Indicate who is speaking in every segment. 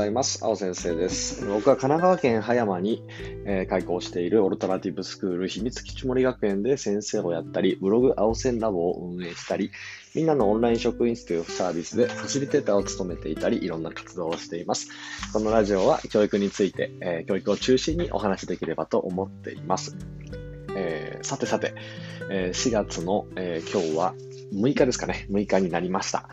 Speaker 1: ざいます。青先生です。僕は神奈川県葉山に、えー、開校しているオルタナティブスクール秘密基地森学園で先生をやったり、ブログ青線ラボを運営したり、みんなのオンライン職員室というサービスでファシリテーターを務めていたり、いろんな活動をしています。このラジオは教育について、えー、教育を中心にお話しできればと思っています。えー、さてさて、え4月の、え今日は6日ですかね、6日になりました。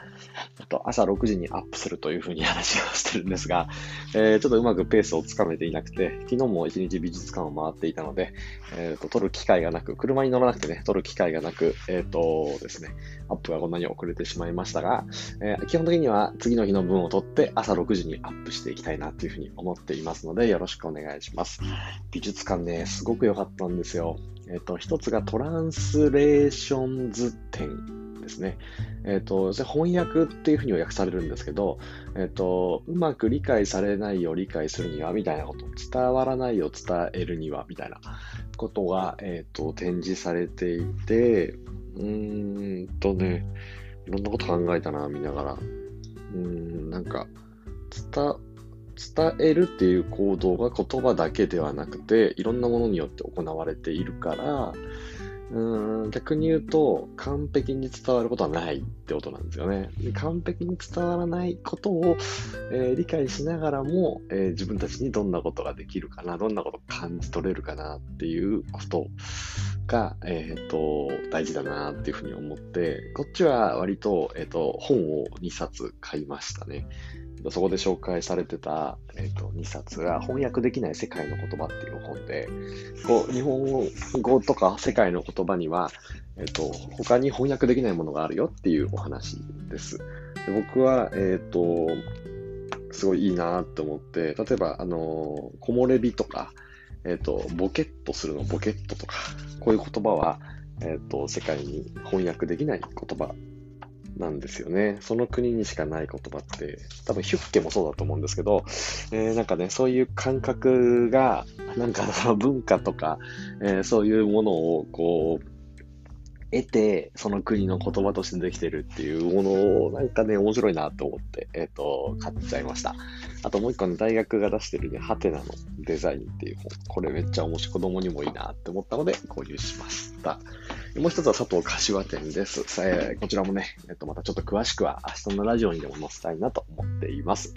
Speaker 1: と朝6時にアップするというふうに話をしてるんですが、えー、ちょっとうまくペースをつかめていなくて、昨日も一日美術館を回っていたので、えっ、ー、と、撮る機会がなく、車に乗らなくてね、撮る機会がなく、えっ、ー、とですね、アップがこんなに遅れてしまいましたが、えー、基本的には次の日の分を撮って朝6時にアップしていきたいなというふうに思っていますので、よろしくお願いします。美術館ね、すごく良かったんですよ。えっ、と、一つがトランスレーションズ展ですね。えっ、ー、と、翻訳っていうふうに訳されるんですけど、えっ、ー、と、うまく理解されないを理解するには、みたいなこと、伝わらないを伝えるには、みたいなことが、えっ、ー、と、展示されていて、うーんとね、いろんなこと考えたな、見ながら。うーん、なんか、伝、伝えるっていう行動が言葉だけではなくて、いろんなものによって行われているから、逆に言うと、完璧に伝わることはないってことなんですよね。で完璧に伝わらないことを、えー、理解しながらも、えー、自分たちにどんなことができるかな、どんなことを感じ取れるかなっていうことが、えっ、と、大事だなっていうふうに思って、こっちは割と、えっ、と、本を2冊買いましたね。そこで紹介されてた、えーと、2冊が翻訳できない世界の言葉っていう本で、こう日本語とか世界の言葉には、えーと、他に翻訳できないものがあるよっていうお話です。で僕は、え、ー、と、すごいいいなと思って、例えば、あの、木漏れ日とか、え、ー、と、ボケッとするのボケットとか、こういう言葉は、え、ー、と、世界に翻訳できない言葉なんですよね。その国にしかない言葉って、多分ヒュッケもそうだと思うんですけど、えー、なんかね、そういう感覚が、なんかその文化とか、えー、そういうものをこう、得て、その国の言葉としてできてるっていうものを、なんかね、面白いなと思って、えっ、ー、と、買っちゃいました。あともう一個ね、大学が出してるね、ハテナのデザインっていう本。これめっちゃ面白い、子供にもいいなって思ったので、購入しました。もう一つは佐藤柏店です。えー、こちらもね、えっ、と、またちょっと詳しくは明日のラジオにでも載せたいなと思っています。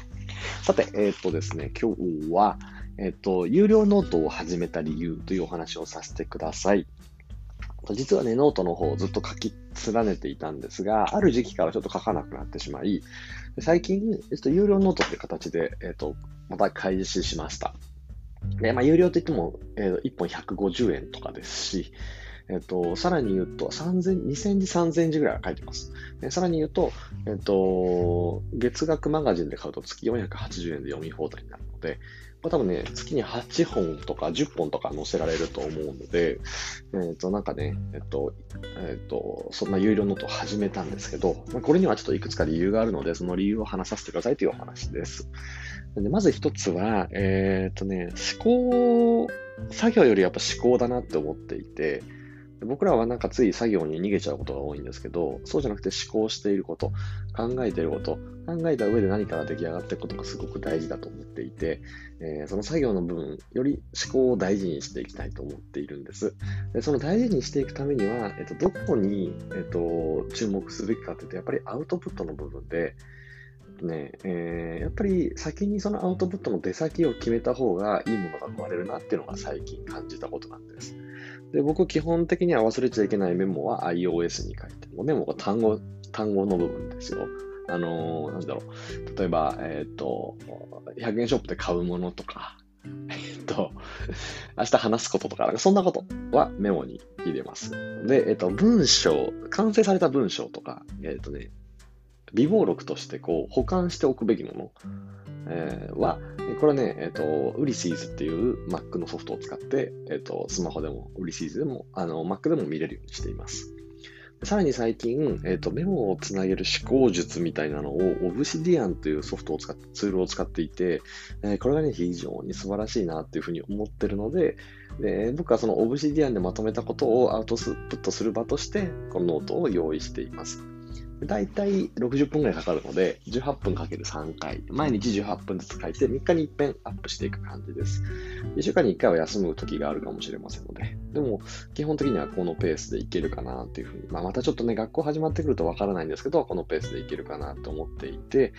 Speaker 1: さて、えっ、とですね、今日は、えっ、と、有料ノートを始めた理由というお話をさせてください。実はね、ノートの方をずっと書き連ねていたんですが、ある時期からちょっと書かなくなってしまい、最近、えっと、有料ノートって形で、えっと、また開始しました。で、まあ、有料といっても、えー、1本150円とかですし、えっと、さらに言うと、3000、2000字、3000字ぐらいは書いてます。でさらに言うと、えっと、月額マガジンで買うと月480円で読み放題になるので、まあ、多分ね、月に8本とか10本とか載せられると思うので、えっ、と、なんかね、えっ、と、えっ、と、そんな有料ノートを始めたんですけど、まあ、これにはちょっといくつか理由があるので、その理由を話させてくださいというお話です。でまず一つは、えっ、とね、思考、作業よりやっぱ思考だなって思っていて、僕らはなんかつい作業に逃げちゃうことが多いんですけど、そうじゃなくて思考していること、考えていること、考えた上で何かが出来上がっていくことがすごく大事だと思っていて、えー、その作業の部分より思考を大事にしていきたいと思っているんです。でその大事にしていくためには、えっと、どこに、えっと、注目すべきかというと、やっぱりアウトプットの部分で、ね、えー、やっぱり先にそのアウトプットの出先を決めた方がいいものが生まれるなっていうのが最近感じたことなんです。で、僕基本的には忘れちゃいけないメモは iOS に書いて、メモが単語、単語の部分ですよ。あのー、なんだろう。例えば、えっ、ー、と、100円ショップで買うものとか、えっと、明日話すこととか、なんかそんなことはメモに入れます。で、えっと、文章、完成された文章とか、えっとね、微暴録としてこう保管しておくべきもの、えー、は、これね、えっ、ー、と、 Ulysses っていう Mac のソフトを使って、えっ、ー、と、スマホでも、 Ulysses でも、あの、Mac でも見れるようにしています。さらに最近、えっ、と、メモをつなげる思考術みたいなのを Obsidian というソフトを使って、ツールを使っていて、えこれがね、非常に素晴らしいなっていうふうに思ってるので、で僕はその Obsidian でまとめたことをアウトプットする場として、このノートを用意しています。だいたい60分くらいかかるので、18分かける3回、毎日18分ずつ書いて、3日に1編アップしていく感じです。1週間に1回は休む時があるかもしれませんので、でも、基本的にはこのペースでいけるかなっていうふうに、まあ、またちょっとね、学校始まってくるとわからないんですけど、このペースでいけるかなと思っていて、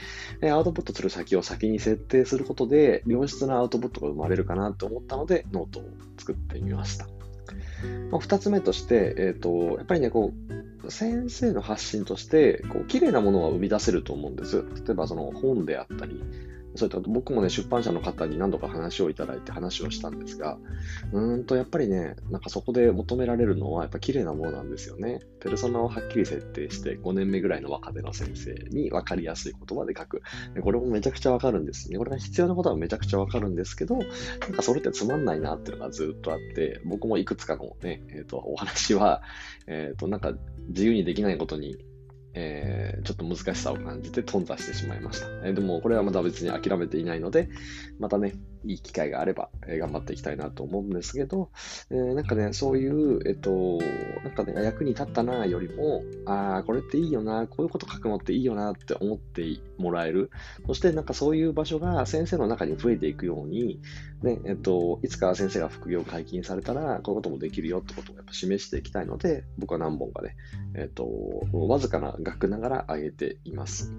Speaker 1: アウトプットする先を先に設定することで、良質なアウトプットが生まれるかなと思ったので、ノートを作ってみました。まあ、2つ目として、えっ、ー、と、やっぱりね、こう、先生の発信として、こう、綺麗なものは生み出せると思うんです。例えば、その本であったり、そういった僕もね、出版社の方に何度か話をいただいて話をしたんですが、うーんと、やっぱりね、なんかそこで求められるのは、やっぱ綺麗なものなんですよね。ペルソナをはっきり設定して、5年目ぐらいの若手の先生に分かりやすい言葉で書く。これもめちゃくちゃわかるんですね。これが必要なことはめちゃくちゃわかるんですけど、なんかそれってつまんないなっていうのがずっとあって、僕もいくつかのね、えっ、ー、と、お話は、えっ、ー、と、なんか自由にできないことにえー、ちょっと難しさを感じて頓挫してしまいました。えー、でも、これはまだ別に諦めていないので、またね、いい機会があれば、えー、頑張っていきたいなと思うんですけど、えー、なんかね、そういう、えっと、なんかね、役に立ったなよりも、ああ、これっていいよな、こういうこと書くのっていいよなって思ってもらえる。そして、なんかそういう場所が先生の中に増えていくように、ね、えっと、いつか先生が副業解禁されたら、こういうこともできるよってことをやっぱ示していきたいので、僕は何本かね、えっと、わずかな額ながら上げています。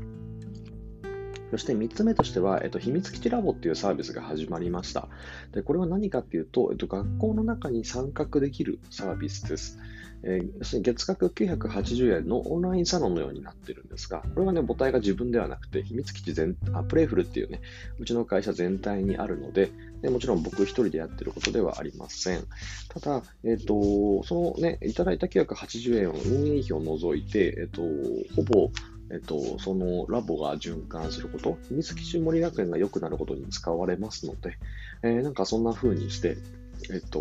Speaker 1: そして3つ目としては、えっと、秘密基地ラボっていうサービスが始まりました。で、これは何かっていうと、えっと、学校の中に参画できるサービスです。えー、要するに月額980円のオンラインサロンのようになってるんですが、これはね、母体が自分ではなくて、秘密基地全、あ、プレイフルっていうね、うちの会社全体にあるので、でもちろん僕一人でやってることではありません。ただ、えっ、ー、と、そのね、いただいた980円を運営費を除いて、えっ、ー、と、ほぼえっと、そのラボが循環すること、秘密基地森学園が良くなることに使われますので、えー、なんかそんな風にして、えっと、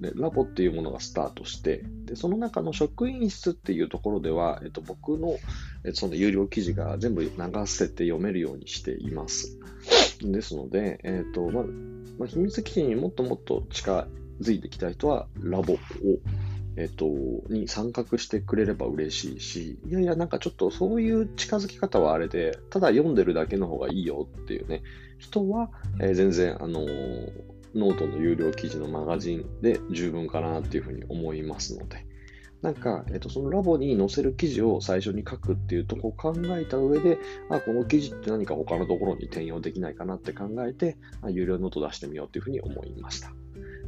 Speaker 1: ね、ラボっていうものがスタートして、で、その中の職員室っていうところでは、えっと、僕の、えっとその有料記事が全部流せて読めるようにしています。ですので、えっと、ま、まあ、秘密基地にもっともっと近づいていきたい人は、ラボをえっと、に参画してくれれば嬉しいし、いやいや、なんかちょっとそういう近づき方はあれで、ただ読んでるだけの方がいいよっていうね、人は、えー、全然、あのー、ノートの有料記事のマガジンで十分かなっていうふうに思いますので、なんか、えっと、そのラボに載せる記事を最初に書くっていうとこを考えた上で、あ、この記事って何か他のところに転用できないかなって考えて、あ有料ノート出してみようというふうに思いました。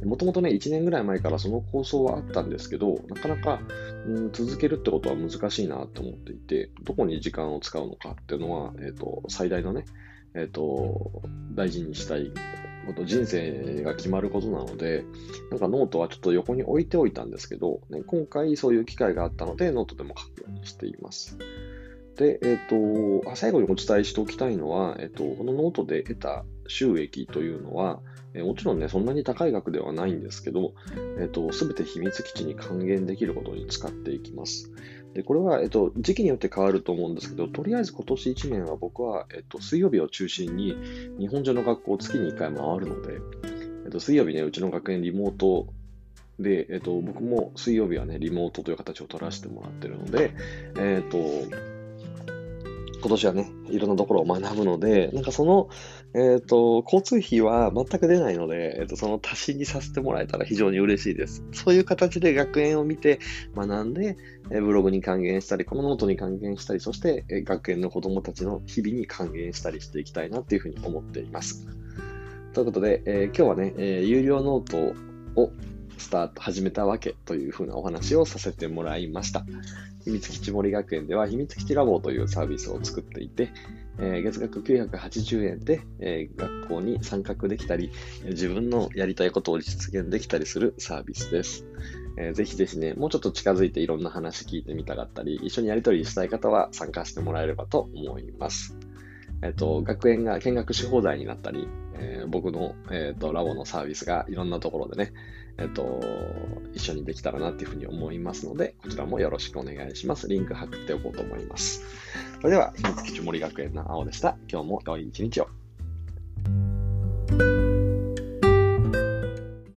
Speaker 1: もともとね、1年ぐらい前からその構想はあったんですけど、なかなか、うん、続けるってことは難しいなと思っていて、どこに時間を使うのかっていうのは、えっ、ー、と、最大のね、えっ、ー、と、大事にしたいこと、人生が決まることなので、なんかノートはちょっと横に置いておいたんですけど、ね、今回そういう機会があったので、ノートでも書くようにしています。で、えっ、ー、と、最後にお伝えしておきたいのは、えっ、と、このノートで得た収益というのは、えもちろんね、そんなに高い額ではないんですけど、えっ、と、すべて秘密基地に還元できることに使っていきます。で、これは、えっ、と、時期によって変わると思うんですけど、とりあえず今年1年は僕は、えっ、と、水曜日を中心に日本中の学校を月に1回回るので、えっ、と、水曜日ね、うちの学園リモートで、えっ、と、僕も水曜日はね、リモートという形を取らせてもらってるので、えっ、と、今年はね、いろんなところを学ぶので、なんかその、えっ、ー、と、交通費は全く出ないので、え、ー、と、その足しにさせてもらえたら非常に嬉しいです。そういう形で学園を見て学んで、え、ブログに還元したり、このノートに還元したり、そして、え学園の子供たちの日々に還元したりしていきたいなっていうふうに思っています。ということで、え今日はね、え有料ノートをスタート、始めたわけというふうなお話をさせてもらいました。秘密基地森学園では秘密基地ラボというサービスを作っていて、えー、月額980円で、えー、学校に参画できたり、自分のやりたいことを実現できたりするサービスです。えー、ぜひぜひね、もうちょっと近づいていろんな話聞いてみたかったり、一緒にやり取りしたい方は参加してもらえればと思います。えっ、と、学園が見学し放題になったり、えー、僕の、えっ、と、ラボのサービスがいろんなところでね、えっ、と、一緒にできたらなっていうふうに思いますので、こちらもよろしくお願いします。リンク貼っておこうと思います。それでは、秘密基地森学園の青でした。今日も良い一日を。